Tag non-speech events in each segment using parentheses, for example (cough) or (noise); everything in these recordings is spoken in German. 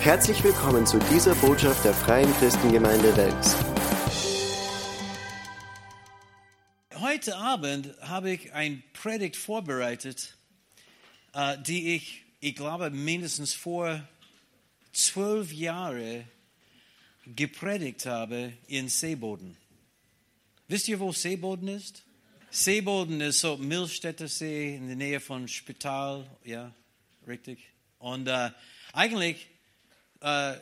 Herzlich willkommen zu dieser Botschaft der Freien Christengemeinde Wels. Heute Abend habe ich ein Predigt vorbereitet, äh, die ich, ich glaube, mindestens vor zwölf Jahren gepredigt habe in Seeboden. Wisst ihr, wo Seeboden ist? Seeboden ist so Milchstädter See in der Nähe von Spital, ja, richtig. Und äh, eigentlich, äh,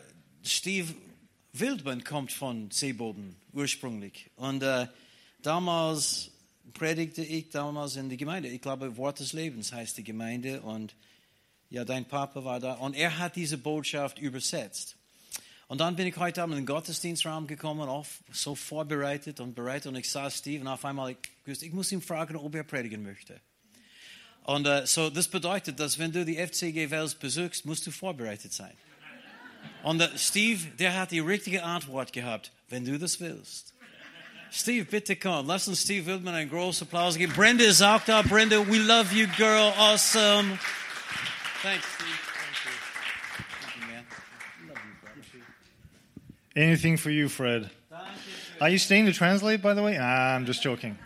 Steve Wildmann kommt von Seeboden ursprünglich. Und äh, damals predigte ich damals in die Gemeinde. Ich glaube, Wort des Lebens heißt die Gemeinde. Und ja, dein Papa war da. Und er hat diese Botschaft übersetzt. Und dann bin ich heute Abend in den Gottesdienstraum gekommen, auch so vorbereitet und bereit. Und ich sah Steve und auf einmal, ich, ich muss ihn fragen, ob er predigen möchte. Und uh, so, das bedeutet, dass wenn du die FCG Wels besuchst, musst du vorbereitet sein. Und uh, Steve, der hat die richtige Antwort gehabt, wenn du das willst. Steve, bitte komm. Lass uns Steve Wildman einen großen Applaus geben. Brenda ist auch da. Brenda, we love you, girl. Awesome. Thanks, Steve. Anything for you, Fred. Are you staying to translate, by the way? Ah, I'm just joking.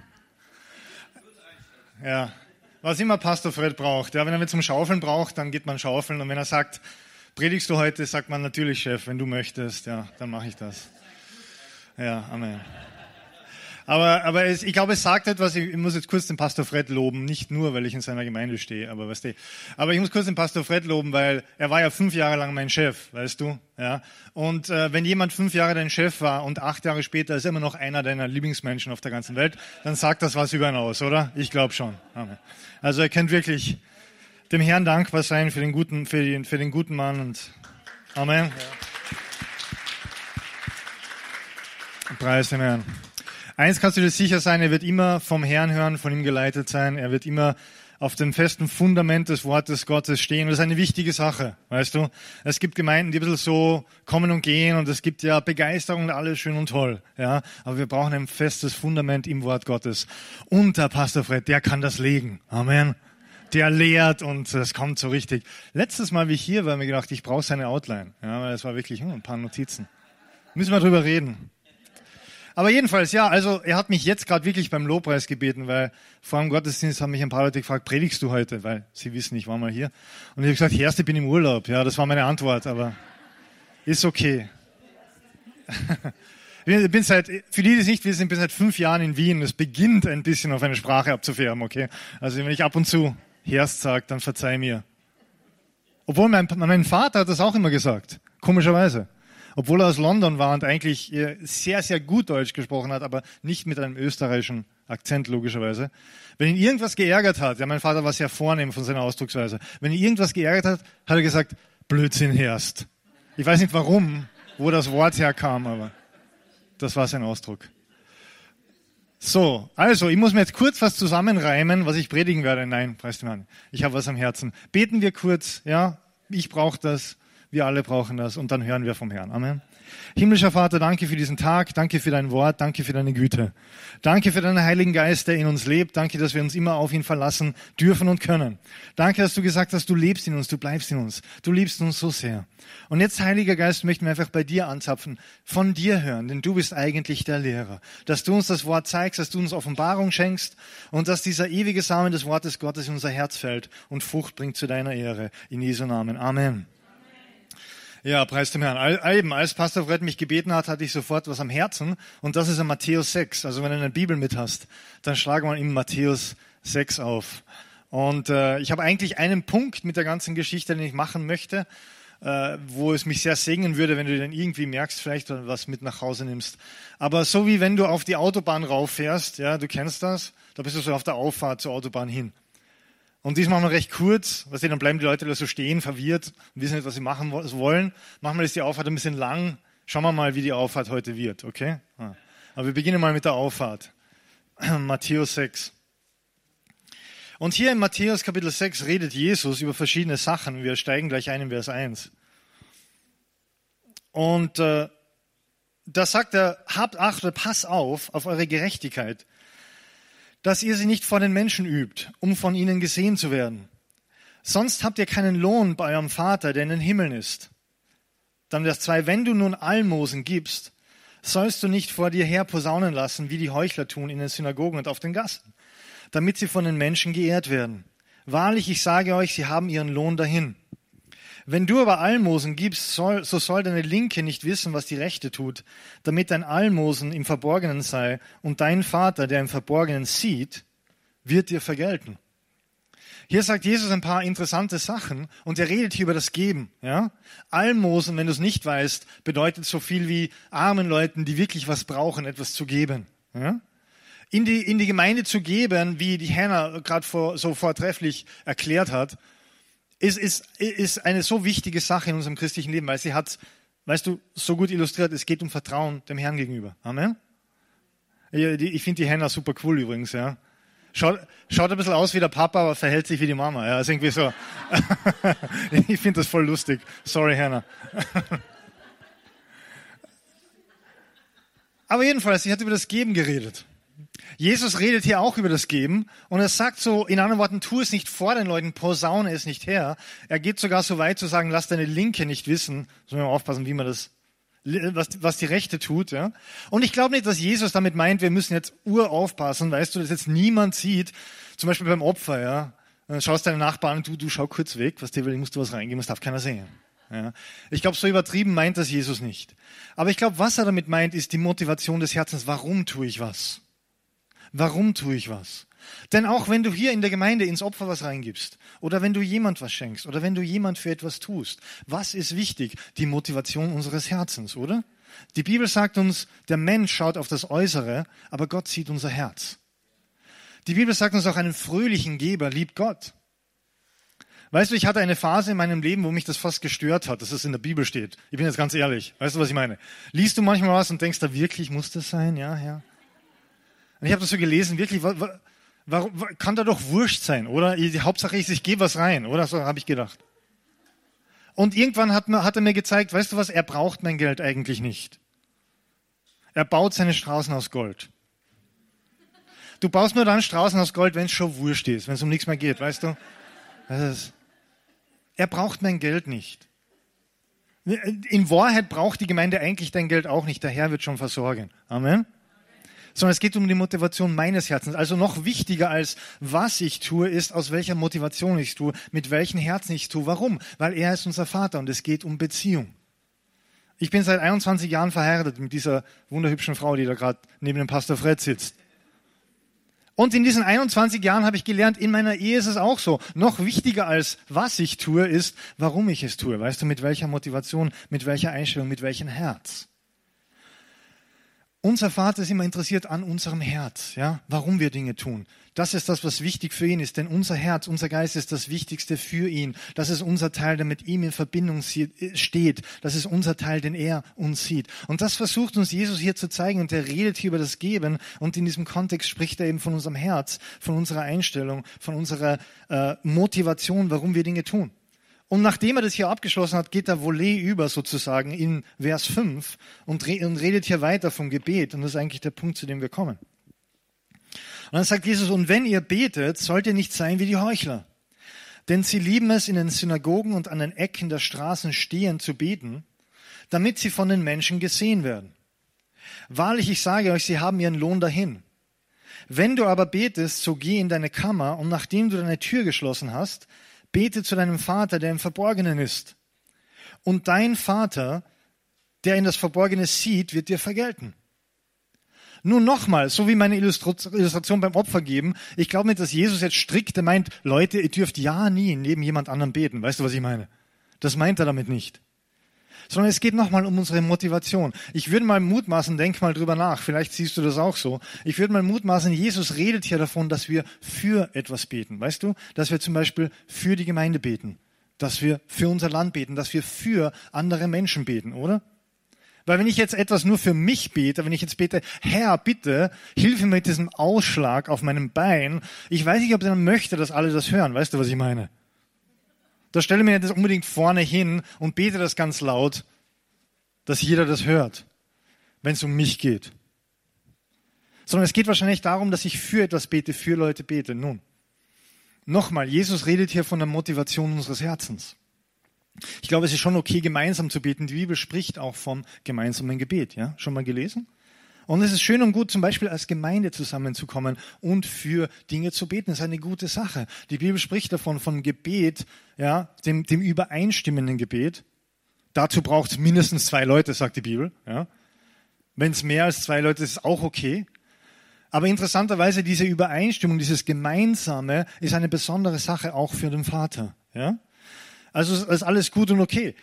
Ja, was immer Pastor Fred braucht. Ja, wenn er mich zum Schaufeln braucht, dann geht man schaufeln. Und wenn er sagt, predigst du heute, sagt man natürlich, Chef, wenn du möchtest, ja, dann mache ich das. Ja, Amen. Aber, aber es, ich glaube, es sagt etwas, ich muss jetzt kurz den Pastor Fred loben, nicht nur, weil ich in seiner Gemeinde stehe, aber weißt du, aber ich muss kurz den Pastor Fred loben, weil er war ja fünf Jahre lang mein Chef, weißt du, ja. Und äh, wenn jemand fünf Jahre dein Chef war und acht Jahre später ist er immer noch einer deiner Lieblingsmenschen auf der ganzen Welt, dann sagt das was über ihn aus, oder? Ich glaube schon. Amen. Also er kennt wirklich dem Herrn dankbar sein für den guten, für den, für den guten Mann und Amen. Preis dem Herrn. Eins kannst du dir sicher sein, er wird immer vom Herrn hören, von ihm geleitet sein. Er wird immer auf dem festen Fundament des Wortes Gottes stehen. Das ist eine wichtige Sache, weißt du. Es gibt Gemeinden, die ein bisschen so kommen und gehen und es gibt ja Begeisterung und alles schön und toll, ja. Aber wir brauchen ein festes Fundament im Wort Gottes. Und der Pastor Fred, der kann das legen. Amen. Der lehrt und das kommt so richtig. Letztes Mal, wie ich hier war, mir gedacht, ich brauche seine Outline. Ja, weil es war wirklich hm, ein paar Notizen. Müssen wir drüber reden. Aber jedenfalls, ja, also er hat mich jetzt gerade wirklich beim Lobpreis gebeten, weil vor dem Gottesdienst haben mich ein paar Leute gefragt, predigst du heute? Weil sie wissen, ich war mal hier. Und ich habe gesagt, Herrste, ich bin im Urlaub. Ja, das war meine Antwort, aber ist okay. (laughs) Ich bin seit, für die, die es nicht wissen, ich bin seit fünf Jahren in Wien. Es beginnt ein bisschen auf eine Sprache abzufärben, okay? Also wenn ich ab und zu Herst sage, dann verzeih mir. Obwohl mein, mein Vater hat das auch immer gesagt. Komischerweise obwohl er aus London war und eigentlich sehr, sehr gut Deutsch gesprochen hat, aber nicht mit einem österreichischen Akzent logischerweise. Wenn ihn irgendwas geärgert hat, ja, mein Vater war sehr vornehm von seiner Ausdrucksweise, wenn ihn irgendwas geärgert hat, hat er gesagt, Blödsinn herrscht. Ich weiß nicht warum, wo das Wort herkam, aber das war sein Ausdruck. So, also, ich muss mir jetzt kurz was zusammenreimen, was ich predigen werde. Nein, preis dem Herrn. Ich habe was am Herzen. Beten wir kurz, ja? Ich brauche das. Wir alle brauchen das und dann hören wir vom Herrn. Amen. Himmlischer Vater, danke für diesen Tag, danke für dein Wort, danke für deine Güte. Danke für deinen Heiligen Geist, der in uns lebt. Danke, dass wir uns immer auf ihn verlassen dürfen und können. Danke, dass du gesagt hast, du lebst in uns, du bleibst in uns. Du liebst uns so sehr. Und jetzt, Heiliger Geist, möchten wir einfach bei dir anzapfen, von dir hören, denn du bist eigentlich der Lehrer. Dass du uns das Wort zeigst, dass du uns Offenbarung schenkst und dass dieser ewige Samen des Wortes Gottes in unser Herz fällt und Frucht bringt zu deiner Ehre. In Jesu Namen. Amen. Ja, preis dem Herrn. Eben, als Pastor Fred mich gebeten hat, hatte ich sofort was am Herzen. Und das ist in Matthäus 6. Also wenn du eine Bibel mit hast, dann schlage mal in Matthäus 6 auf. Und äh, ich habe eigentlich einen Punkt mit der ganzen Geschichte, den ich machen möchte, äh, wo es mich sehr segnen würde, wenn du den irgendwie merkst, vielleicht was mit nach Hause nimmst. Aber so wie wenn du auf die Autobahn rauffährst, ja, du kennst das, da bist du so auf der Auffahrt zur Autobahn hin. Und diesmal machen wir recht kurz, was dann bleiben die Leute da so stehen, verwirrt und wissen nicht, was sie machen wollen. Machen wir jetzt die Auffahrt ein bisschen lang. Schauen wir mal, wie die Auffahrt heute wird, okay? Aber wir beginnen mal mit der Auffahrt. (clears throat) Matthäus 6. Und hier in Matthäus Kapitel 6 redet Jesus über verschiedene Sachen. Wir steigen gleich ein in Vers 1. Und äh, da sagt er, habt Acht, pass auf, auf eure Gerechtigkeit dass ihr sie nicht vor den Menschen übt, um von ihnen gesehen zu werden. Sonst habt ihr keinen Lohn bei eurem Vater, der in den Himmeln ist. Dann Vers 2, wenn du nun Almosen gibst, sollst du nicht vor dir her posaunen lassen, wie die Heuchler tun in den Synagogen und auf den Gassen, damit sie von den Menschen geehrt werden. Wahrlich, ich sage euch, sie haben ihren Lohn dahin. Wenn du aber Almosen gibst, soll, so soll deine Linke nicht wissen, was die Rechte tut, damit dein Almosen im Verborgenen sei und dein Vater, der im Verborgenen sieht, wird dir vergelten. Hier sagt Jesus ein paar interessante Sachen und er redet hier über das Geben. Ja? Almosen, wenn du es nicht weißt, bedeutet so viel wie armen Leuten, die wirklich was brauchen, etwas zu geben. Ja? In, die, in die Gemeinde zu geben, wie die Hannah gerade vor, so vortrefflich erklärt hat, ist, ist, ist eine so wichtige Sache in unserem christlichen Leben, weil sie hat, weißt du, so gut illustriert, es geht um Vertrauen dem Herrn gegenüber. Amen. Ich finde die Hannah super cool übrigens, ja. Schaut, schaut ein bisschen aus wie der Papa, aber verhält sich wie die Mama. Ja, also irgendwie so. (laughs) ich finde das voll lustig. Sorry, Hannah. (laughs) aber jedenfalls, sie hat über das Geben geredet. Jesus redet hier auch über das Geben und er sagt so, in anderen Worten, tu es nicht vor den Leuten, posaune es nicht her. Er geht sogar so weit zu sagen, lass deine Linke nicht wissen. Sollen wir mal aufpassen, wie man das, was, was die Rechte tut, ja. Und ich glaube nicht, dass Jesus damit meint, wir müssen jetzt uraufpassen, weißt du, dass jetzt niemand sieht, zum Beispiel beim Opfer, ja. Dann schaust deine Nachbarn und du, du schau kurz weg, was dir will, musst du was reingeben, das darf keiner sehen. Ja. Ich glaube, so übertrieben meint das Jesus nicht. Aber ich glaube, was er damit meint, ist die Motivation des Herzens. Warum tue ich was? Warum tue ich was? Denn auch wenn du hier in der Gemeinde ins Opfer was reingibst oder wenn du jemand was schenkst oder wenn du jemand für etwas tust, was ist wichtig? Die Motivation unseres Herzens, oder? Die Bibel sagt uns, der Mensch schaut auf das Äußere, aber Gott sieht unser Herz. Die Bibel sagt uns auch, einen fröhlichen Geber liebt Gott. Weißt du, ich hatte eine Phase in meinem Leben, wo mich das fast gestört hat, dass es in der Bibel steht. Ich bin jetzt ganz ehrlich. Weißt du, was ich meine? Liest du manchmal was und denkst, da wirklich muss das sein? Ja, ja. Und ich habe das so gelesen, wirklich, warum, kann da doch wurscht sein, oder? Die Hauptsache ist, ich gehe was rein, oder? So habe ich gedacht. Und irgendwann hat, hat er mir gezeigt, weißt du was, er braucht mein Geld eigentlich nicht. Er baut seine Straßen aus Gold. Du baust nur dann Straßen aus Gold, wenn es schon wurscht ist, wenn es um nichts mehr geht, weißt du? Ist, er braucht mein Geld nicht. In Wahrheit braucht die Gemeinde eigentlich dein Geld auch nicht. Der Herr wird schon versorgen. Amen sondern es geht um die Motivation meines Herzens. Also noch wichtiger als was ich tue, ist aus welcher Motivation ich tue, mit welchem Herzen ich tue. Warum? Weil er ist unser Vater und es geht um Beziehung. Ich bin seit 21 Jahren verheiratet mit dieser wunderhübschen Frau, die da gerade neben dem Pastor Fred sitzt. Und in diesen 21 Jahren habe ich gelernt, in meiner Ehe ist es auch so. Noch wichtiger als was ich tue, ist, warum ich es tue. Weißt du, mit welcher Motivation, mit welcher Einstellung, mit welchem Herz. Unser Vater ist immer interessiert an unserem Herz, ja, warum wir Dinge tun. Das ist das, was wichtig für ihn ist, denn unser Herz, unser Geist ist das Wichtigste für ihn. Das ist unser Teil, der mit ihm in Verbindung steht. Das ist unser Teil, den er uns sieht. Und das versucht uns Jesus hier zu zeigen und er redet hier über das Geben und in diesem Kontext spricht er eben von unserem Herz, von unserer Einstellung, von unserer äh, Motivation, warum wir Dinge tun. Und nachdem er das hier abgeschlossen hat, geht der Volley über sozusagen in Vers 5 und, redet hier weiter vom Gebet. Und das ist eigentlich der Punkt, zu dem wir kommen. Und dann sagt Jesus, und wenn ihr betet, sollt ihr nicht sein wie die Heuchler. Denn sie lieben es, in den Synagogen und an den Ecken der Straßen stehen zu beten, damit sie von den Menschen gesehen werden. Wahrlich, ich sage euch, sie haben ihren Lohn dahin. Wenn du aber betest, so geh in deine Kammer und nachdem du deine Tür geschlossen hast, Bete zu deinem Vater, der im Verborgenen ist. Und dein Vater, der in das Verborgene sieht, wird dir vergelten. Nun nochmal, so wie meine Illustration beim Opfer geben, ich glaube nicht, dass Jesus jetzt strikte meint, Leute, ihr dürft ja nie neben jemand anderem beten. Weißt du, was ich meine? Das meint er damit nicht sondern es geht nochmal um unsere Motivation. Ich würde mal mutmaßen, denk mal drüber nach, vielleicht siehst du das auch so. Ich würde mal mutmaßen, Jesus redet hier davon, dass wir für etwas beten. Weißt du, dass wir zum Beispiel für die Gemeinde beten, dass wir für unser Land beten, dass wir für andere Menschen beten, oder? Weil wenn ich jetzt etwas nur für mich bete, wenn ich jetzt bete, Herr, bitte, hilf mir mit diesem Ausschlag auf meinem Bein, ich weiß nicht, ob er möchte, dass alle das hören. Weißt du, was ich meine? Da stelle mir das unbedingt vorne hin und bete das ganz laut, dass jeder das hört, wenn es um mich geht. Sondern es geht wahrscheinlich darum, dass ich für etwas bete, für Leute bete. Nun, nochmal, Jesus redet hier von der Motivation unseres Herzens. Ich glaube, es ist schon okay, gemeinsam zu beten. Die Bibel spricht auch vom gemeinsamen Gebet. Ja, schon mal gelesen? Und es ist schön und gut, zum Beispiel als Gemeinde zusammenzukommen und für Dinge zu beten. Das ist eine gute Sache. Die Bibel spricht davon, von Gebet, ja, dem, dem übereinstimmenden Gebet. Dazu braucht es mindestens zwei Leute, sagt die Bibel. Ja. Wenn es mehr als zwei Leute ist, ist auch okay. Aber interessanterweise diese Übereinstimmung, dieses Gemeinsame ist eine besondere Sache auch für den Vater. Ja? Also ist alles gut und okay.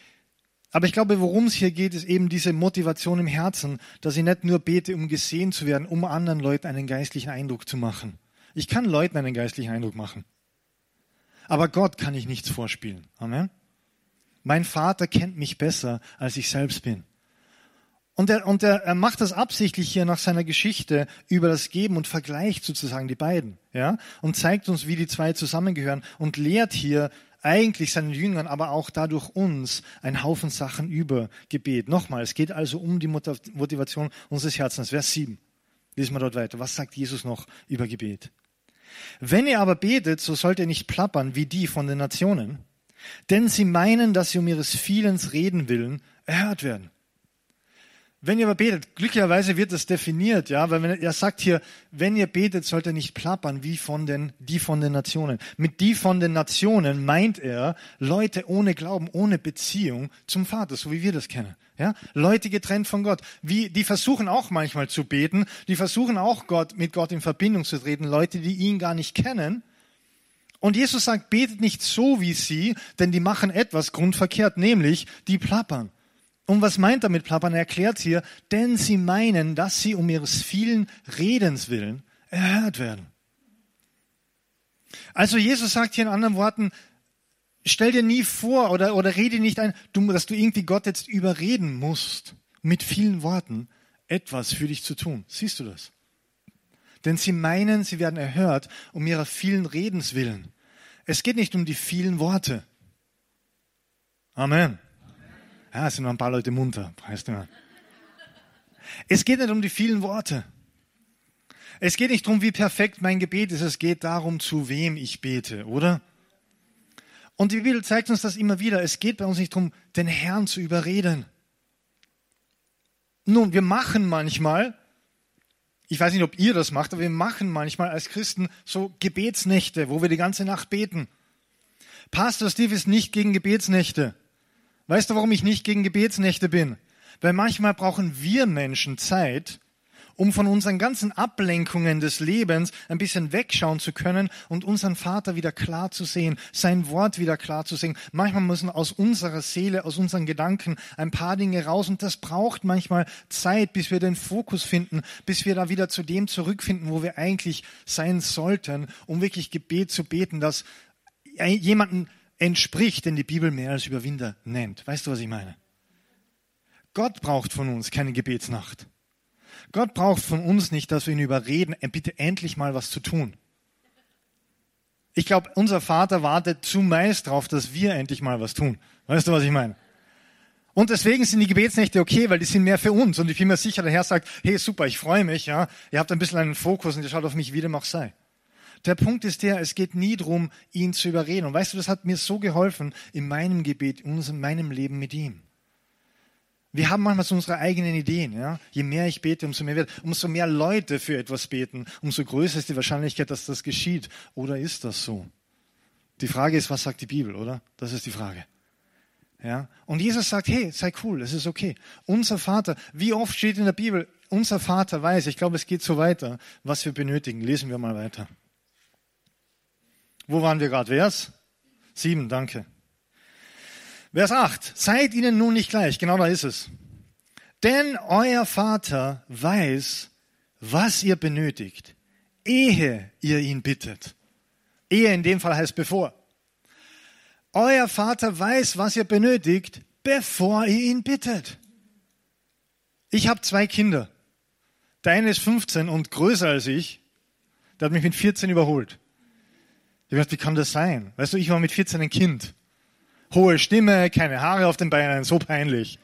Aber ich glaube, worum es hier geht, ist eben diese Motivation im Herzen, dass ich nicht nur bete, um gesehen zu werden, um anderen Leuten einen geistlichen Eindruck zu machen. Ich kann Leuten einen geistlichen Eindruck machen. Aber Gott kann ich nichts vorspielen. Amen. Mein Vater kennt mich besser, als ich selbst bin. Und, er, und er, er macht das absichtlich hier nach seiner Geschichte über das Geben und vergleicht sozusagen die beiden, ja, und zeigt uns, wie die zwei zusammengehören und lehrt hier eigentlich seinen Jüngern, aber auch dadurch uns einen Haufen Sachen über Gebet. Nochmal, es geht also um die Motivation unseres Herzens. Vers 7. Lesen wir dort weiter. Was sagt Jesus noch über Gebet? Wenn ihr aber betet, so sollt ihr nicht plappern wie die von den Nationen, denn sie meinen, dass sie um ihres Vielens reden willen erhört werden. Wenn ihr aber betet, glücklicherweise wird das definiert, ja, weil er sagt hier, wenn ihr betet, sollt ihr nicht plappern wie von den, die von den Nationen. Mit die von den Nationen meint er Leute ohne Glauben, ohne Beziehung zum Vater, so wie wir das kennen. Ja, Leute getrennt von Gott. Wie, die versuchen auch manchmal zu beten, die versuchen auch Gott, mit Gott in Verbindung zu treten, Leute, die ihn gar nicht kennen. Und Jesus sagt, betet nicht so wie sie, denn die machen etwas grundverkehrt, nämlich die plappern. Und was meint er mit plappern? Er erklärt hier, denn sie meinen, dass sie um ihres vielen Redens willen erhört werden. Also Jesus sagt hier in anderen Worten, stell dir nie vor oder, oder rede nicht ein, dass du irgendwie Gott jetzt überreden musst, mit vielen Worten etwas für dich zu tun. Siehst du das? Denn sie meinen, sie werden erhört um ihrer vielen Redens willen. Es geht nicht um die vielen Worte. Amen. Ja, es sind noch ein paar Leute munter, weißt du. Es geht nicht um die vielen Worte. Es geht nicht darum, wie perfekt mein Gebet ist. Es geht darum, zu wem ich bete, oder? Und die Bibel zeigt uns das immer wieder. Es geht bei uns nicht darum, den Herrn zu überreden. Nun, wir machen manchmal, ich weiß nicht, ob ihr das macht, aber wir machen manchmal als Christen so Gebetsnächte, wo wir die ganze Nacht beten. Pastor Steve ist nicht gegen Gebetsnächte. Weißt du, warum ich nicht gegen Gebetsnächte bin? Weil manchmal brauchen wir Menschen Zeit, um von unseren ganzen Ablenkungen des Lebens ein bisschen wegschauen zu können und unseren Vater wieder klar zu sehen, sein Wort wieder klar zu sehen. Manchmal müssen aus unserer Seele, aus unseren Gedanken ein paar Dinge raus und das braucht manchmal Zeit, bis wir den Fokus finden, bis wir da wieder zu dem zurückfinden, wo wir eigentlich sein sollten, um wirklich Gebet zu beten, dass jemanden entspricht, den die Bibel mehr als Überwinder nennt. Weißt du, was ich meine? Gott braucht von uns keine Gebetsnacht. Gott braucht von uns nicht, dass wir ihn überreden, äh, bitte endlich mal was zu tun. Ich glaube, unser Vater wartet zumeist darauf, dass wir endlich mal was tun. Weißt du, was ich meine? Und deswegen sind die Gebetsnächte okay, weil die sind mehr für uns. Und ich bin mir sicher, der Herr sagt, hey, super, ich freue mich, ja. Ihr habt ein bisschen einen Fokus und ihr schaut auf mich, wie dem auch sei. Der Punkt ist der, es geht nie darum, ihn zu überreden. Und weißt du, das hat mir so geholfen in meinem Gebet, in meinem Leben mit ihm. Wir haben manchmal so unsere eigenen Ideen. Ja? Je mehr ich bete, umso mehr wird, umso mehr Leute für etwas beten, umso größer ist die Wahrscheinlichkeit, dass das geschieht. Oder ist das so? Die Frage ist, was sagt die Bibel, oder? Das ist die Frage. Ja? Und Jesus sagt, hey, sei cool, es ist okay. Unser Vater, wie oft steht in der Bibel, unser Vater weiß, ich glaube, es geht so weiter, was wir benötigen. Lesen wir mal weiter. Wo waren wir gerade? Vers? Sieben, danke. Vers acht. Seid ihnen nun nicht gleich. Genau da ist es. Denn euer Vater weiß, was ihr benötigt, ehe ihr ihn bittet. Ehe in dem Fall heißt bevor. Euer Vater weiß, was ihr benötigt, bevor ihr ihn bittet. Ich habe zwei Kinder. Der eine ist 15 und größer als ich. Der hat mich mit 14 überholt. Ich dachte, wie kann das sein? Weißt du, ich war mit 14 ein Kind. Hohe Stimme, keine Haare auf den Beinen, so peinlich.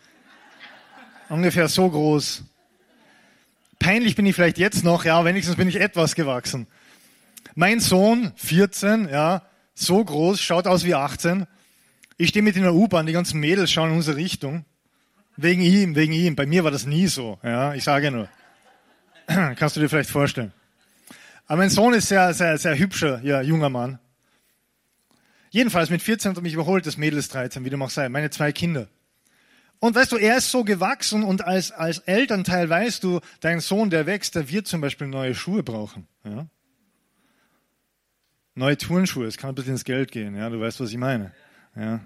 Ungefähr so groß. Peinlich bin ich vielleicht jetzt noch, ja, wenigstens bin ich etwas gewachsen. Mein Sohn, 14, ja, so groß, schaut aus wie 18, Ich stehe mit in der U-Bahn, die ganzen Mädels schauen in unsere Richtung. Wegen ihm, wegen ihm. Bei mir war das nie so. Ja, ich sage nur. (clears throat) Kannst du dir vielleicht vorstellen. Aber mein Sohn ist sehr, sehr, sehr hübscher, ja, junger Mann. Jedenfalls mit 14 hat er mich überholt, das Mädel ist 13, wie dem auch sei, meine zwei Kinder. Und weißt du, er ist so gewachsen und als, als Elternteil weißt du, dein Sohn, der wächst, der wird zum Beispiel neue Schuhe brauchen. Ja? Neue Turnschuhe, es kann ein bisschen ins Geld gehen, ja, du weißt, was ich meine. Ja?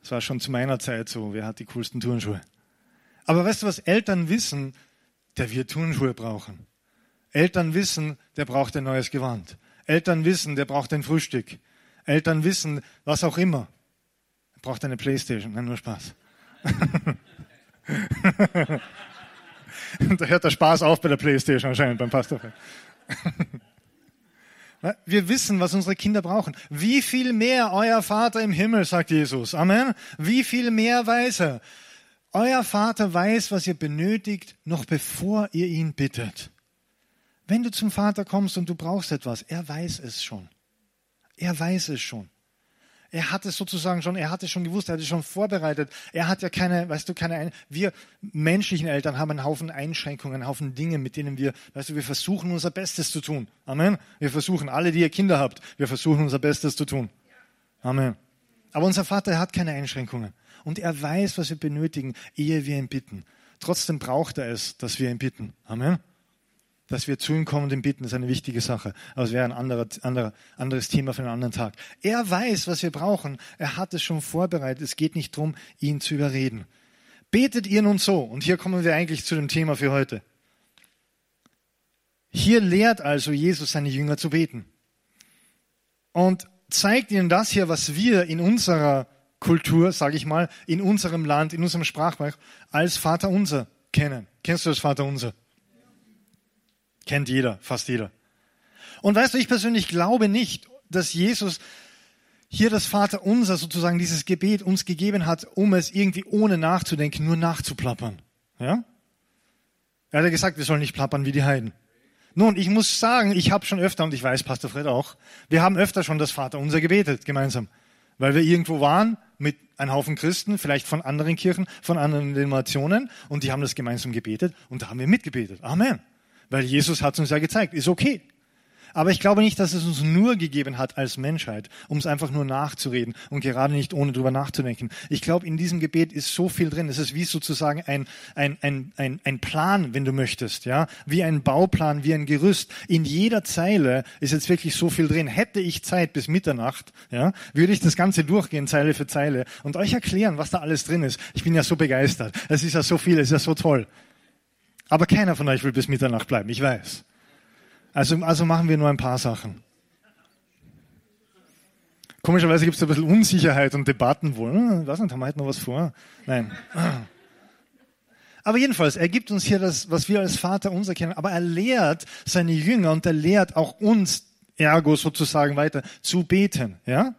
Das war schon zu meiner Zeit so, wer hat die coolsten Turnschuhe? Aber weißt du, was Eltern wissen, der wird Turnschuhe brauchen. Eltern wissen, der braucht ein neues Gewand. Eltern wissen, der braucht ein Frühstück. Eltern wissen, was auch immer. Er braucht eine Playstation. Nein, nur Spaß. (laughs) da hört der Spaß auf bei der Playstation anscheinend beim Pastor. Wir wissen, was unsere Kinder brauchen. Wie viel mehr euer Vater im Himmel, sagt Jesus. Amen. Wie viel mehr weiß er. Euer Vater weiß, was ihr benötigt, noch bevor ihr ihn bittet. Wenn du zum Vater kommst und du brauchst etwas, er weiß es schon. Er weiß es schon. Er hat es sozusagen schon, er hat es schon gewusst, er hat es schon vorbereitet. Er hat ja keine, weißt du, keine, wir menschlichen Eltern haben einen Haufen Einschränkungen, einen Haufen Dinge, mit denen wir, weißt du, wir versuchen unser Bestes zu tun. Amen. Wir versuchen, alle, die ihr Kinder habt, wir versuchen unser Bestes zu tun. Amen. Aber unser Vater, er hat keine Einschränkungen. Und er weiß, was wir benötigen, ehe wir ihn bitten. Trotzdem braucht er es, dass wir ihn bitten. Amen dass wir zu ihm kommen und ihn bitten, ist eine wichtige Sache. Aber es wäre ein anderer, anderer, anderes Thema für einen anderen Tag. Er weiß, was wir brauchen. Er hat es schon vorbereitet. Es geht nicht darum, ihn zu überreden. Betet ihr nun so? Und hier kommen wir eigentlich zu dem Thema für heute. Hier lehrt also Jesus seine Jünger zu beten. Und zeigt ihnen das hier, was wir in unserer Kultur, sage ich mal, in unserem Land, in unserem Sprachbereich als Vater unser kennen. Kennst du das Vater unser? Kennt jeder, fast jeder. Und weißt du, ich persönlich glaube nicht, dass Jesus hier das Vater unser sozusagen dieses Gebet uns gegeben hat, um es irgendwie ohne nachzudenken, nur nachzuplappern. Ja? Er hat ja gesagt, wir sollen nicht plappern wie die Heiden. Nun, ich muss sagen, ich habe schon öfter, und ich weiß, Pastor Fred auch, wir haben öfter schon das Vater unser gebetet, gemeinsam. Weil wir irgendwo waren mit einem Haufen Christen, vielleicht von anderen Kirchen, von anderen Denominationen, und die haben das gemeinsam gebetet, und da haben wir mitgebetet. Amen. Weil Jesus hat uns ja gezeigt, ist okay. Aber ich glaube nicht, dass es uns nur gegeben hat als Menschheit, um es einfach nur nachzureden und gerade nicht ohne drüber nachzudenken. Ich glaube, in diesem Gebet ist so viel drin. Es ist wie sozusagen ein, ein, ein, ein, ein Plan, wenn du möchtest, ja, wie ein Bauplan, wie ein Gerüst. In jeder Zeile ist jetzt wirklich so viel drin. Hätte ich Zeit bis Mitternacht, ja, würde ich das Ganze durchgehen, Zeile für Zeile und euch erklären, was da alles drin ist. Ich bin ja so begeistert. Es ist ja so viel, es ist ja so toll. Aber keiner von euch will bis Mitternacht bleiben, ich weiß. Also, also machen wir nur ein paar Sachen. Komischerweise gibt es ein bisschen Unsicherheit und Debatten wohl. Hm, weiß nicht, haben wir heute noch was vor? Nein. Aber jedenfalls, er gibt uns hier das, was wir als Vater unser kennen, aber er lehrt seine Jünger und er lehrt auch uns, ergo sozusagen weiter, zu beten. Ja?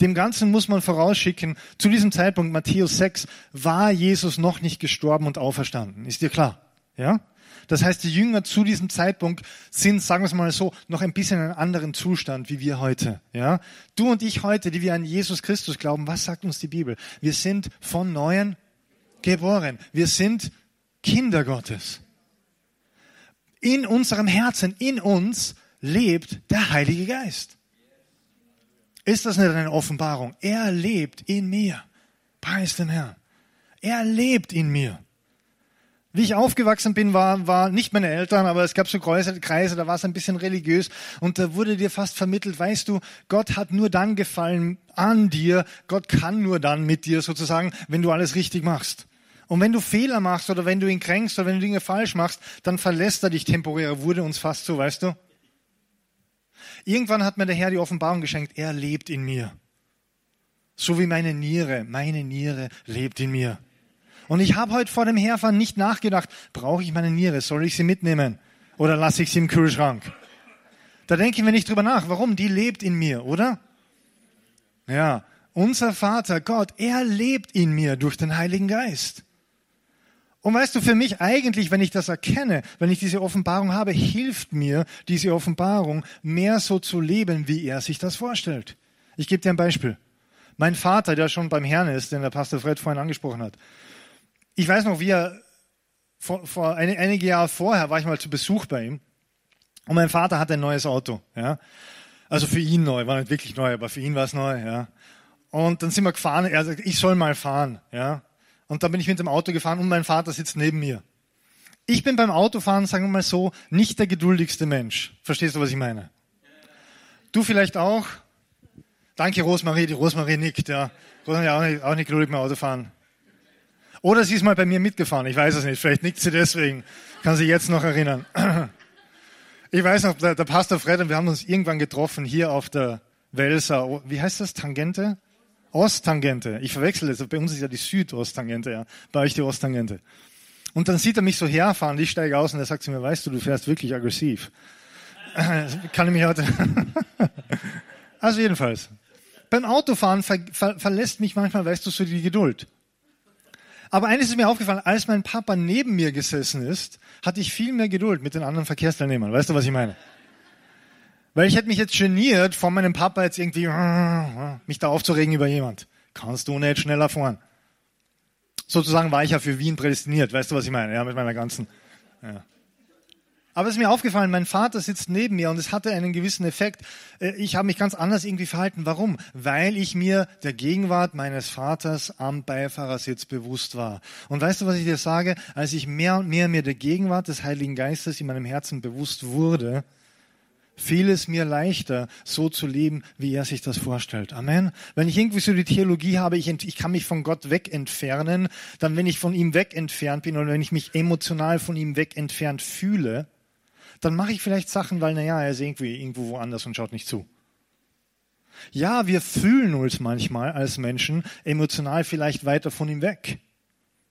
Dem Ganzen muss man vorausschicken, zu diesem Zeitpunkt, Matthäus 6, war Jesus noch nicht gestorben und auferstanden. Ist dir klar? Ja? Das heißt, die Jünger zu diesem Zeitpunkt sind, sagen wir es mal so, noch ein bisschen in einem anderen Zustand wie wir heute. Ja? Du und ich heute, die wir an Jesus Christus glauben, was sagt uns die Bibel? Wir sind von Neuem geboren. Wir sind Kinder Gottes. In unserem Herzen, in uns lebt der Heilige Geist. Ist das nicht eine Offenbarung? Er lebt in mir. Preis den Herrn. Er lebt in mir. Wie ich aufgewachsen bin, war, war nicht meine Eltern, aber es gab so Kreise, Kreise, da war es ein bisschen religiös und da wurde dir fast vermittelt, weißt du, Gott hat nur dann gefallen an dir, Gott kann nur dann mit dir sozusagen, wenn du alles richtig machst. Und wenn du Fehler machst oder wenn du ihn kränkst oder wenn du Dinge falsch machst, dann verlässt er dich temporär, wurde uns fast so, weißt du? Irgendwann hat mir der Herr die Offenbarung geschenkt, er lebt in mir. So wie meine Niere, meine Niere lebt in mir. Und ich habe heute vor dem Herfahren nicht nachgedacht, brauche ich meine Niere, soll ich sie mitnehmen oder lasse ich sie im Kühlschrank? Da denken wir nicht drüber nach. Warum? Die lebt in mir, oder? Ja, unser Vater Gott, er lebt in mir durch den Heiligen Geist. Und weißt du, für mich eigentlich, wenn ich das erkenne, wenn ich diese Offenbarung habe, hilft mir diese Offenbarung mehr so zu leben, wie er sich das vorstellt. Ich gebe dir ein Beispiel. Mein Vater, der schon beim Herrn ist, den der Pastor Fred vorhin angesprochen hat. Ich weiß noch, wie er vor, vor eine, einige Jahre vorher war ich mal zu Besuch bei ihm und mein Vater hatte ein neues Auto. Ja, also für ihn neu, war nicht wirklich neu, aber für ihn war es neu. Ja, und dann sind wir gefahren. Er sagt, ich soll mal fahren. Ja, und dann bin ich mit dem Auto gefahren und mein Vater sitzt neben mir. Ich bin beim Autofahren, sagen wir mal so, nicht der geduldigste Mensch. Verstehst du, was ich meine? Du vielleicht auch? Danke, Rosmarie. Die Rosmarie nickt, ja. Rosmarie auch nicht, auch nicht geduldig beim Autofahren. Oder sie ist mal bei mir mitgefahren. Ich weiß es nicht. Vielleicht nickt sie deswegen. Kann sie jetzt noch erinnern. (clears throat) Ich weiß noch, der, Pastor Fred und wir haben uns irgendwann getroffen hier auf der Welser, wie heißt das? Tangente? Osttangente. Ich verwechsel es. Bei uns ist ja die Südosttangente, ja. Bei euch die Osttangente. Und dann sieht er mich so herfahren, ich steige aus und er sagt zu mir, weißt du, du fährst wirklich aggressiv. (laughs) Kann ich mich heute. (laughs) also jedenfalls. Beim Autofahren ver ver verlässt mich manchmal, weißt du, so die Geduld. Aber eines ist mir aufgefallen, als mein Papa neben mir gesessen ist, hatte ich viel mehr Geduld mit den anderen Verkehrsteilnehmern. Weißt du, was ich meine? Weil ich hätte mich jetzt geniert, von meinem Papa jetzt irgendwie mich da aufzuregen über jemand. Kannst du nicht schneller fahren? Sozusagen war ich ja für Wien prädestiniert. Weißt du, was ich meine? Ja, mit meiner ganzen. Ja. Aber es ist mir aufgefallen, mein Vater sitzt neben mir und es hatte einen gewissen Effekt. Äh, ich habe mich ganz anders irgendwie verhalten. Warum? Weil ich mir der Gegenwart meines Vaters am Beifahrersitz bewusst war. Und weißt du, was ich dir sage? Als ich mehr und mehr mir der Gegenwart des Heiligen Geistes in meinem Herzen bewusst wurde, fiel es mir leichter, so zu leben, wie er sich das vorstellt. Amen. Wenn ich irgendwie so die Theologie habe, ich, ich kann mich von Gott weg entfernen, dann wenn ich von ihm weg entfernt bin oder wenn ich mich emotional von ihm weg entfernt fühle, dann mache ich vielleicht Sachen, weil, naja, er ist irgendwie irgendwo woanders und schaut nicht zu. Ja, wir fühlen uns manchmal als Menschen emotional vielleicht weiter von ihm weg.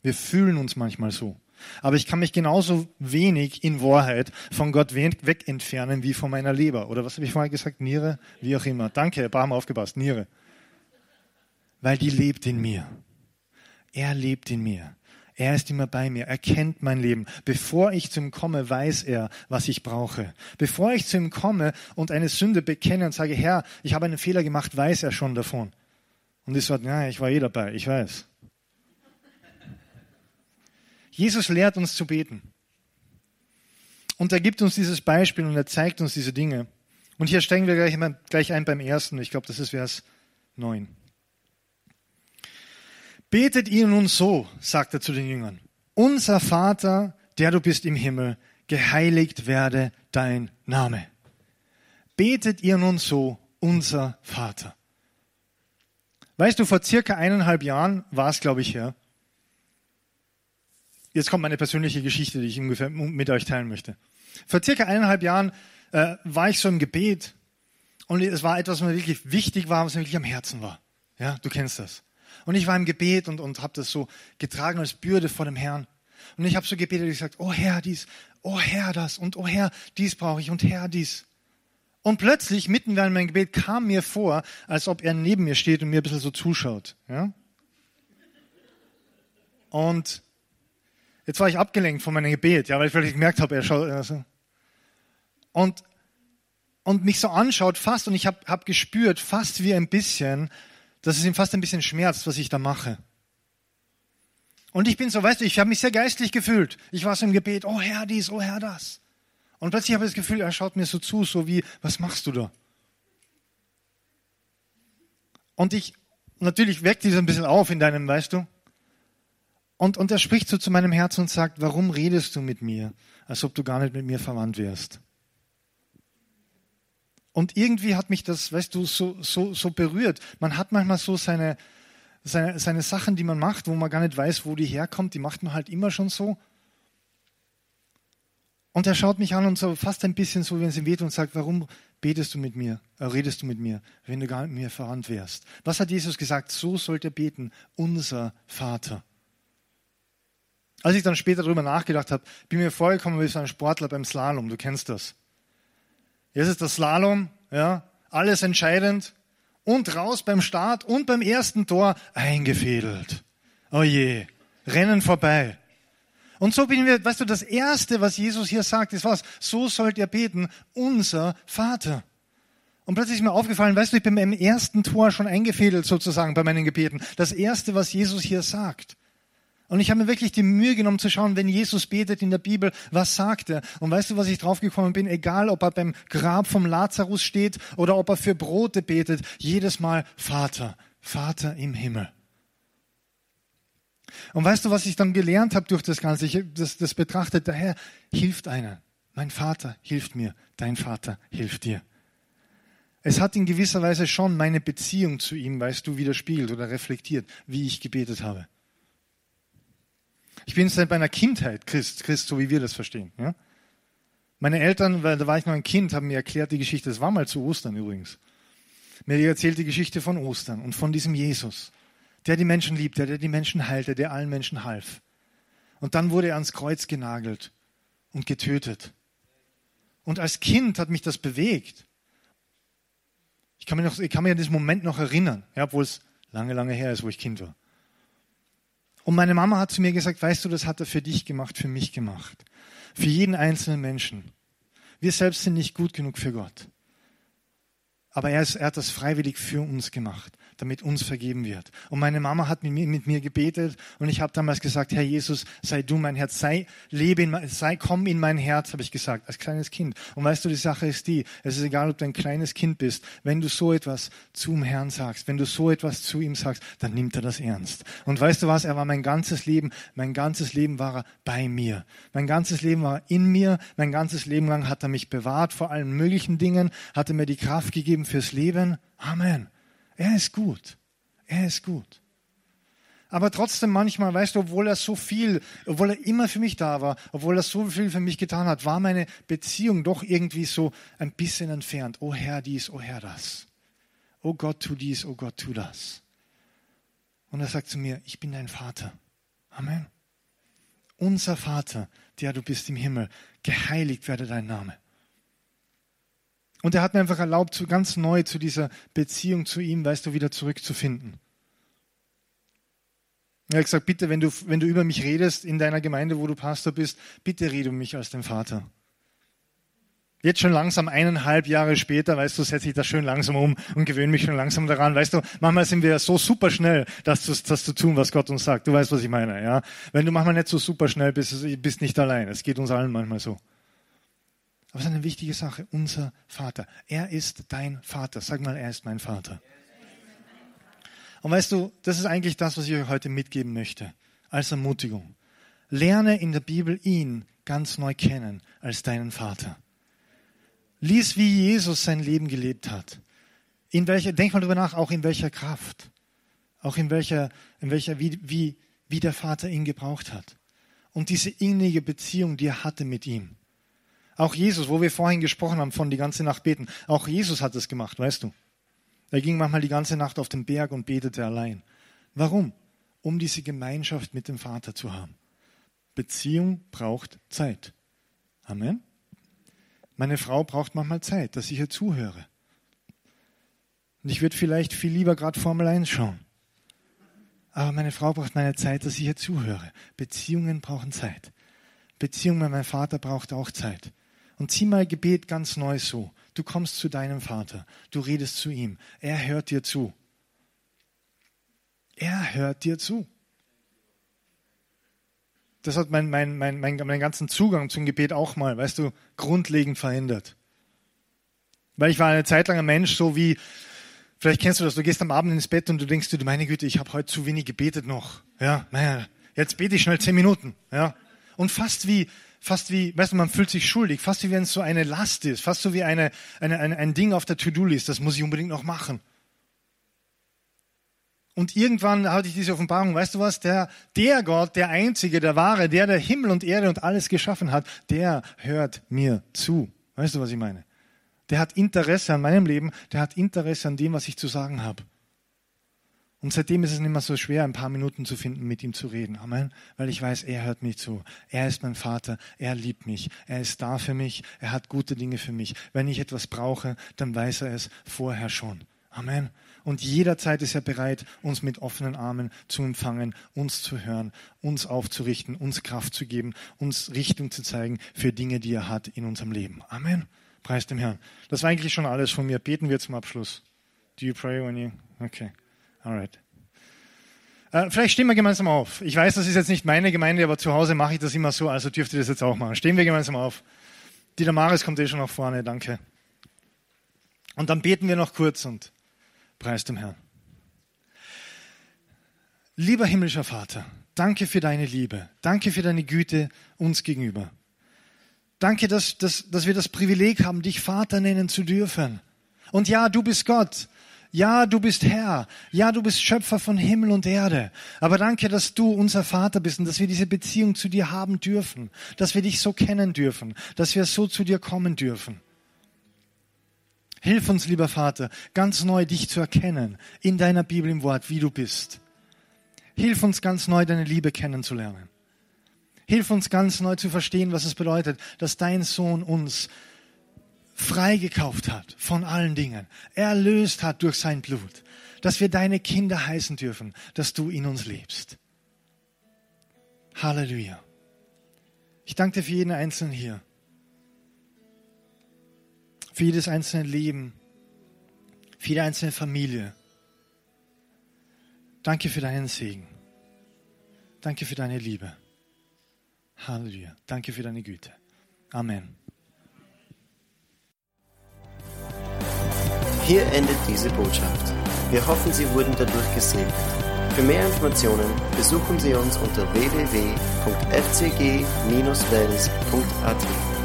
Wir fühlen uns manchmal so. Aber ich kann mich genauso wenig in Wahrheit von Gott weg entfernen wie von meiner Leber. Oder was habe ich vorher gesagt? Niere? Wie auch immer. Danke, haben aufgepasst. Niere. Weil die lebt in mir. Er lebt in mir. Er ist immer bei mir. Er kennt mein Leben. Bevor ich zu ihm komme, weiß er, was ich brauche. Bevor ich zu ihm komme und eine Sünde bekenne und sage, Herr, ich habe einen Fehler gemacht, weiß er schon davon. Und ich sage, ja, ich war eh dabei, ich weiß. Jesus lehrt uns zu beten. Und er gibt uns dieses Beispiel und er zeigt uns diese Dinge. Und hier steigen wir gleich ein beim ersten. Ich glaube, das ist Vers 9. Betet ihr nun so, sagt er zu den Jüngern, unser Vater, der du bist im Himmel, geheiligt werde dein Name. Betet ihr nun so, unser Vater. Weißt du, vor circa eineinhalb Jahren war es, glaube ich, ja. Jetzt kommt meine persönliche Geschichte, die ich ungefähr mit euch teilen möchte. Vor circa eineinhalb Jahren äh, war ich so im Gebet und es war etwas, was mir wirklich wichtig war, was mir wirklich am Herzen war. Ja, du kennst das. Und ich war im Gebet und, und habe das so getragen als Bürde vor dem Herrn. Und ich habe so gebetet und gesagt, oh Herr, dies, oh Herr, das und oh Herr, dies brauche ich und Herr, dies. Und plötzlich, mitten während meinem Gebet, kam mir vor, als ob er neben mir steht und mir ein bisschen so zuschaut. Ja? Und jetzt war ich abgelenkt von meinem Gebet, ja, weil ich vielleicht gemerkt habe, er schaut. Also. Und, und mich so anschaut fast, und ich habe hab gespürt, fast wie ein bisschen, dass es ihm fast ein bisschen schmerzt, was ich da mache. Und ich bin so, weißt du, ich habe mich sehr geistlich gefühlt. Ich war so im Gebet, oh Herr dies, oh Herr das. Und plötzlich habe ich das Gefühl, er schaut mir so zu, so wie, was machst du da? Und ich, natürlich weckt dieser ein bisschen auf in deinem, weißt du? Und, und er spricht so zu meinem Herzen und sagt, warum redest du mit mir, als ob du gar nicht mit mir verwandt wärst? Und irgendwie hat mich das, weißt du, so, so, so berührt. Man hat manchmal so seine, seine, seine Sachen, die man macht, wo man gar nicht weiß, wo die herkommt, die macht man halt immer schon so. Und er schaut mich an und so fast ein bisschen so, wenn es ihm weht und sagt, warum betest du mit mir, äh, redest du mit mir, wenn du gar nicht mit mir verwandt wärst? Was hat Jesus gesagt? So sollt ihr beten, unser Vater. Als ich dann später darüber nachgedacht habe, bin mir vorgekommen wie so ein Sportler beim Slalom, du kennst das. Jetzt ist das Slalom, ja, alles entscheidend. Und raus beim Start und beim ersten Tor eingefädelt. Oh je, Rennen vorbei. Und so bin wir, weißt du, das erste, was Jesus hier sagt, ist was? So sollt ihr beten, unser Vater. Und plötzlich ist mir aufgefallen, weißt du, ich bin im ersten Tor schon eingefädelt sozusagen bei meinen Gebeten. Das erste, was Jesus hier sagt. Und ich habe mir wirklich die Mühe genommen zu schauen, wenn Jesus betet in der Bibel, was sagt er? Und weißt du, was ich draufgekommen bin? Egal, ob er beim Grab vom Lazarus steht oder ob er für Brote betet, jedes Mal Vater, Vater im Himmel. Und weißt du, was ich dann gelernt habe durch das Ganze? Ich das, das betrachtet, der Herr hilft einer. Mein Vater hilft mir, dein Vater hilft dir. Es hat in gewisser Weise schon meine Beziehung zu ihm, weißt du, widerspiegelt oder reflektiert, wie ich gebetet habe. Ich bin seit meiner Kindheit Christ, Christ, so wie wir das verstehen. Ja? Meine Eltern, weil da war ich noch ein Kind, haben mir erklärt die Geschichte, das war mal zu Ostern übrigens. Mir erzählt die Geschichte von Ostern und von diesem Jesus, der die Menschen liebte, der die Menschen heilte, der allen Menschen half. Und dann wurde er ans Kreuz genagelt und getötet. Und als Kind hat mich das bewegt. Ich kann, mich noch, ich kann mich an diesen Moment noch erinnern, ja, obwohl es lange, lange her ist, wo ich Kind war. Und meine Mama hat zu mir gesagt, weißt du, das hat er für dich gemacht, für mich gemacht. Für jeden einzelnen Menschen. Wir selbst sind nicht gut genug für Gott. Aber er, ist, er hat das freiwillig für uns gemacht damit uns vergeben wird. Und meine Mama hat mit mir, mit mir gebetet und ich habe damals gesagt, Herr Jesus, sei du mein Herz, sei, lebe in, sei, komm in mein Herz, habe ich gesagt, als kleines Kind. Und weißt du, die Sache ist die, es ist egal, ob du ein kleines Kind bist, wenn du so etwas zum Herrn sagst, wenn du so etwas zu ihm sagst, dann nimmt er das ernst. Und weißt du was, er war mein ganzes Leben, mein ganzes Leben war er bei mir. Mein ganzes Leben war in mir, mein ganzes Leben lang hat er mich bewahrt vor allen möglichen Dingen, hat er mir die Kraft gegeben fürs Leben. Amen. Er ist gut. Er ist gut. Aber trotzdem manchmal, weißt du, obwohl er so viel, obwohl er immer für mich da war, obwohl er so viel für mich getan hat, war meine Beziehung doch irgendwie so ein bisschen entfernt. Oh Herr dies, oh Herr das. Oh Gott tu dies, oh Gott tu das. Und er sagt zu mir, ich bin dein Vater. Amen. Unser Vater, der du bist im Himmel, geheiligt werde dein Name. Und er hat mir einfach erlaubt, ganz neu zu dieser Beziehung zu ihm, weißt du, wieder zurückzufinden. Er hat gesagt, bitte, wenn du, wenn du über mich redest in deiner Gemeinde, wo du Pastor bist, bitte rede um mich als den Vater. Jetzt schon langsam eineinhalb Jahre später, weißt du, setze ich das schön langsam um und gewöhne mich schon langsam daran. Weißt du, manchmal sind wir so super schnell, das zu, das zu tun, was Gott uns sagt. Du weißt, was ich meine, ja? Wenn du manchmal nicht so super schnell bist, bist nicht allein. Es geht uns allen manchmal so. Aber es ist eine wichtige Sache. Unser Vater. Er ist dein Vater. Sag mal, er ist mein Vater. Und weißt du, das ist eigentlich das, was ich euch heute mitgeben möchte. Als Ermutigung. Lerne in der Bibel ihn ganz neu kennen als deinen Vater. Lies, wie Jesus sein Leben gelebt hat. In welcher, denk mal darüber nach, auch in welcher Kraft. Auch in welcher, in welcher, wie, wie, wie der Vater ihn gebraucht hat. Und diese innige Beziehung, die er hatte mit ihm. Auch Jesus, wo wir vorhin gesprochen haben von die ganze Nacht beten, auch Jesus hat es gemacht, weißt du. Er ging manchmal die ganze Nacht auf den Berg und betete allein. Warum? Um diese Gemeinschaft mit dem Vater zu haben. Beziehung braucht Zeit. Amen. Meine Frau braucht manchmal Zeit, dass ich ihr zuhöre. Und ich würde vielleicht viel lieber gerade Formel 1 schauen. Aber meine Frau braucht meine Zeit, dass ich ihr zuhöre. Beziehungen brauchen Zeit. Beziehung mit meinem Vater braucht auch Zeit. Und zieh mal Gebet ganz neu so. Du kommst zu deinem Vater, du redest zu ihm, er hört dir zu. Er hört dir zu. Das hat mein, mein, mein, mein, meinen ganzen Zugang zum Gebet auch mal, weißt du, grundlegend verändert. Weil ich war eine Zeit lang ein Mensch, so wie, vielleicht kennst du das, du gehst am Abend ins Bett und du denkst dir, meine Güte, ich habe heute zu wenig gebetet noch. Ja, naja, jetzt bete ich schnell zehn Minuten. Ja. Und fast wie, fast wie, weißt du, man fühlt sich schuldig, fast wie wenn es so eine Last ist, fast so wie eine, eine, eine ein Ding auf der To-Do-List, das muss ich unbedingt noch machen. Und irgendwann hatte ich diese Offenbarung, weißt du was, der, der Gott, der Einzige, der Wahre, der, der Himmel und Erde und alles geschaffen hat, der hört mir zu. Weißt du, was ich meine? Der hat Interesse an meinem Leben, der hat Interesse an dem, was ich zu sagen habe. Und seitdem ist es nicht mehr so schwer, ein paar Minuten zu finden, mit ihm zu reden. Amen. Weil ich weiß, er hört mich zu. Er ist mein Vater. Er liebt mich. Er ist da für mich. Er hat gute Dinge für mich. Wenn ich etwas brauche, dann weiß er es vorher schon. Amen. Und jederzeit ist er bereit, uns mit offenen Armen zu empfangen, uns zu hören, uns aufzurichten, uns Kraft zu geben, uns Richtung zu zeigen für Dinge, die er hat in unserem Leben. Amen. Preis dem Herrn. Das war eigentlich schon alles von mir. Beten wir zum Abschluss. Do you pray when you... Okay. Alright. Äh, vielleicht stehen wir gemeinsam auf. Ich weiß, das ist jetzt nicht meine Gemeinde, aber zu Hause mache ich das immer so, also dürft ihr das jetzt auch machen. Stehen wir gemeinsam auf. Die Damaris kommt eh schon nach vorne, danke. Und dann beten wir noch kurz und preis dem Herrn. Lieber himmlischer Vater, danke für deine Liebe. Danke für deine Güte uns gegenüber. Danke, dass, dass, dass wir das Privileg haben, dich Vater nennen zu dürfen. Und ja, du bist Gott. Ja, du bist Herr. Ja, du bist Schöpfer von Himmel und Erde. Aber danke, dass du unser Vater bist und dass wir diese Beziehung zu dir haben dürfen. Dass wir dich so kennen dürfen. Dass wir so zu dir kommen dürfen. Hilf uns, lieber Vater, ganz neu dich zu erkennen in deiner Bibel im Wort, wie du bist. Hilf uns ganz neu deine Liebe kennenzulernen. Hilf uns ganz neu zu verstehen, was es bedeutet, dass dein Sohn uns freigekauft hat von allen Dingen, erlöst hat durch sein Blut, dass wir deine Kinder heißen dürfen, dass du in uns lebst. Halleluja. Ich danke dir für jeden Einzelnen hier, für jedes einzelne Leben, für jede einzelne Familie. Danke für deinen Segen. Danke für deine Liebe. Halleluja. Danke für deine Güte. Amen. Hier endet diese Botschaft. Wir hoffen, Sie wurden dadurch gesegnet. Für mehr Informationen besuchen Sie uns unter www.fcg-wells.at.